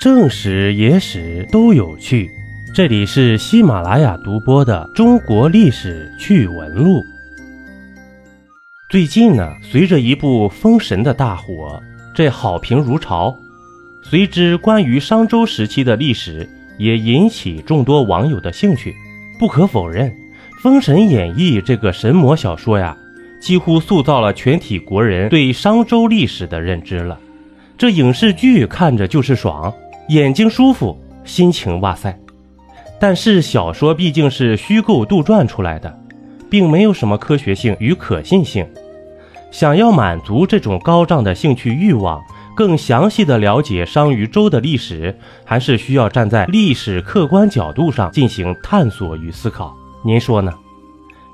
正史、野史都有趣。这里是喜马拉雅独播的《中国历史趣闻录》。最近呢，随着一部《封神》的大火，这好评如潮，随之关于商周时期的历史也引起众多网友的兴趣。不可否认，《封神演义》这个神魔小说呀，几乎塑造了全体国人对商周历史的认知了。这影视剧看着就是爽。眼睛舒服，心情哇塞！但是小说毕竟是虚构杜撰出来的，并没有什么科学性与可信性。想要满足这种高涨的兴趣欲望，更详细的了解商于周的历史，还是需要站在历史客观角度上进行探索与思考。您说呢？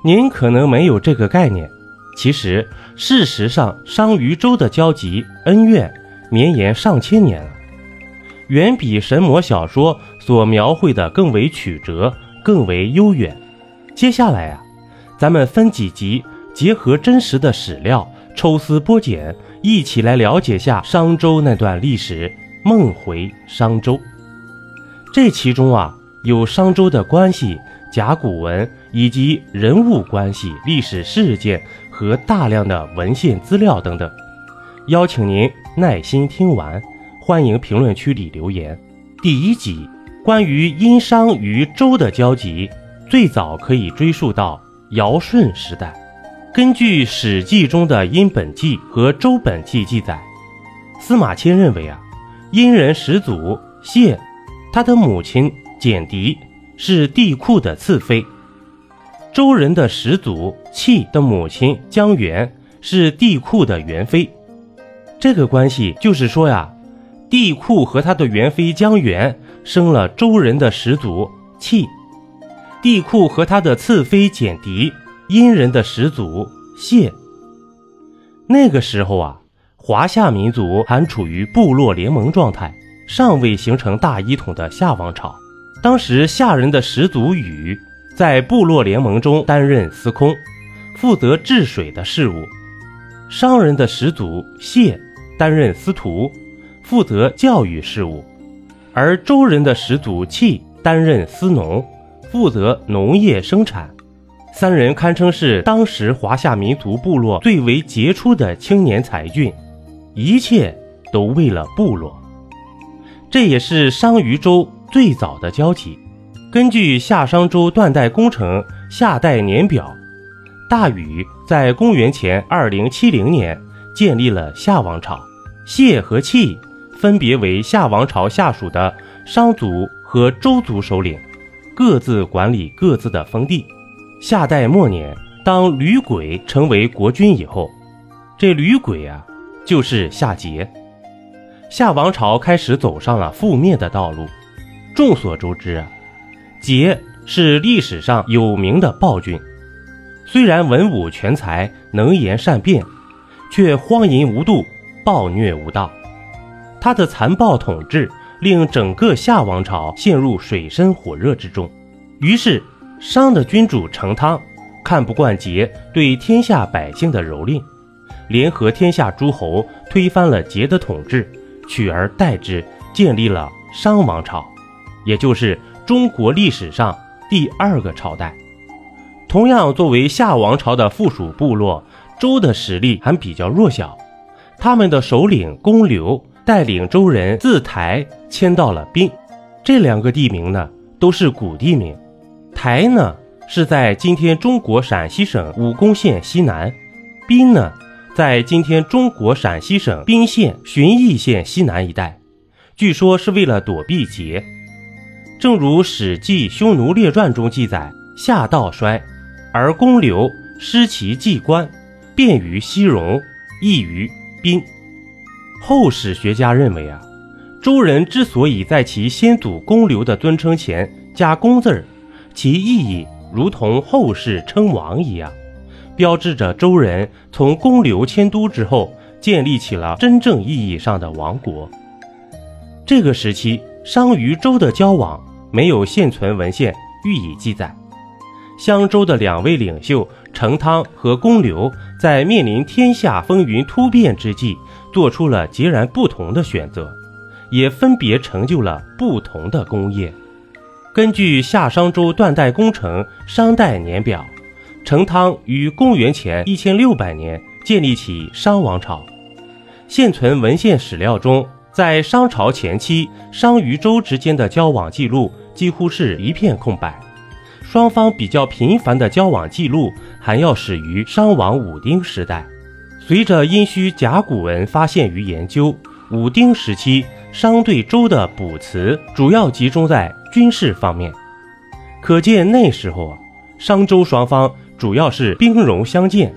您可能没有这个概念。其实，事实上，商与周的交集恩怨绵延上千年了。远比神魔小说所描绘的更为曲折，更为悠远。接下来啊，咱们分几集，结合真实的史料，抽丝剥茧，一起来了解下商周那段历史。梦回商周，这其中啊，有商周的关系、甲骨文以及人物关系、历史事件和大量的文献资料等等。邀请您耐心听完。欢迎评论区里留言。第一集关于殷商与周的交集，最早可以追溯到尧舜时代。根据《史记》中的《殷本纪》和《周本纪》记载，司马迁认为啊，殷人始祖谢，他的母亲简狄是帝喾的次妃；周人的始祖契的母亲姜元是帝喾的元妃。这个关系就是说呀。帝喾和他的元妃姜元生了周人的始祖契，帝喾和他的次妃简狄，殷人的始祖谢。那个时候啊，华夏民族还处于部落联盟状态，尚未形成大一统的夏王朝。当时夏人的始祖禹在部落联盟中担任司空，负责治水的事务；商人的始祖谢担任司徒。负责教育事务，而周人的始祖契担任司农，负责农业生产。三人堪称是当时华夏民族部落最为杰出的青年才俊，一切都为了部落。这也是商与周最早的交集。根据夏商周断代工程夏代年表，大禹在公元前二零七零年建立了夏王朝，谢和契。分别为夏王朝下属的商族和周族首领，各自管理各自的封地。夏代末年，当吕轨成为国君以后，这吕轨啊，就是夏桀。夏王朝开始走上了覆灭的道路。众所周知啊，桀是历史上有名的暴君，虽然文武全才，能言善辩，却荒淫无度，暴虐无道。他的残暴统治令整个夏王朝陷入水深火热之中，于是商的君主成汤看不惯桀对天下百姓的蹂躏，联合天下诸侯推翻了桀的统治，取而代之建立了商王朝，也就是中国历史上第二个朝代。同样，作为夏王朝的附属部落，周的实力还比较弱小，他们的首领公刘。带领周人自台迁到了滨，这两个地名呢都是古地名。台呢是在今天中国陕西省武功县西南，滨呢在今天中国陕西省彬县旬邑县西南一带。据说是为了躲避劫。正如《史记·匈奴列传》中记载，夏道衰，而公刘失其祭官，便于西戎，易于滨。后史学家认为啊，周人之所以在其先祖公刘的尊称前加“公”字儿，其意义如同后世称王一样，标志着周人从公刘迁都之后建立起了真正意义上的王国。这个时期，商与周的交往没有现存文献予以记载。襄州的两位领袖成汤和公刘，在面临天下风云突变之际。做出了截然不同的选择，也分别成就了不同的功业。根据夏商周断代工程商代年表，成汤于公元前一千六百年建立起商王朝。现存文献史料中，在商朝前期，商与周之间的交往记录几乎是一片空白。双方比较频繁的交往记录还要始于商王武丁时代。随着殷墟甲骨文发现与研究，武丁时期商对周的卜辞主要集中在军事方面，可见那时候啊，商周双方主要是兵戎相见。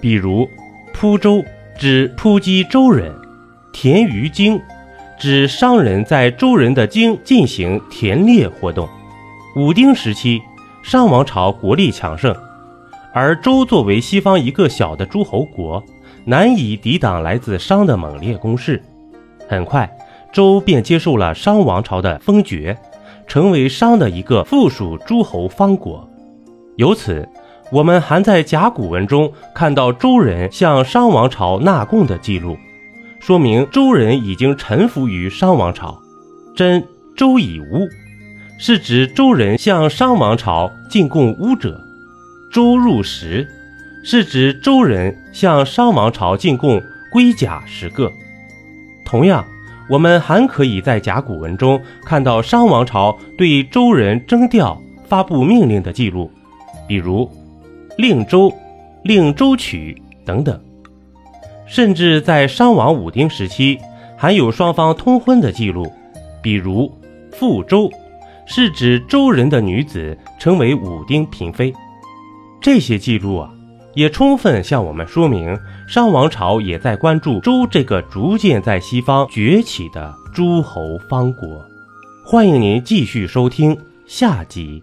比如扑周指扑击周人，田于京指商人在周人的京进行田猎活动。武丁时期。商王朝国力强盛，而周作为西方一个小的诸侯国，难以抵挡来自商的猛烈攻势。很快，周便接受了商王朝的封爵，成为商的一个附属诸侯方国。由此，我们还在甲骨文中看到周人向商王朝纳贡的记录，说明周人已经臣服于商王朝。真周以乌。是指周人向商王朝进贡巫者，周入十，是指周人向商王朝进贡龟甲十个。同样，我们还可以在甲骨文中看到商王朝对周人征调、发布命令的记录，比如令周、令周取等等。甚至在商王武丁时期，还有双方通婚的记录，比如傅周。是指周人的女子成为武丁嫔妃，这些记录啊，也充分向我们说明商王朝也在关注周这个逐渐在西方崛起的诸侯方国。欢迎您继续收听下集。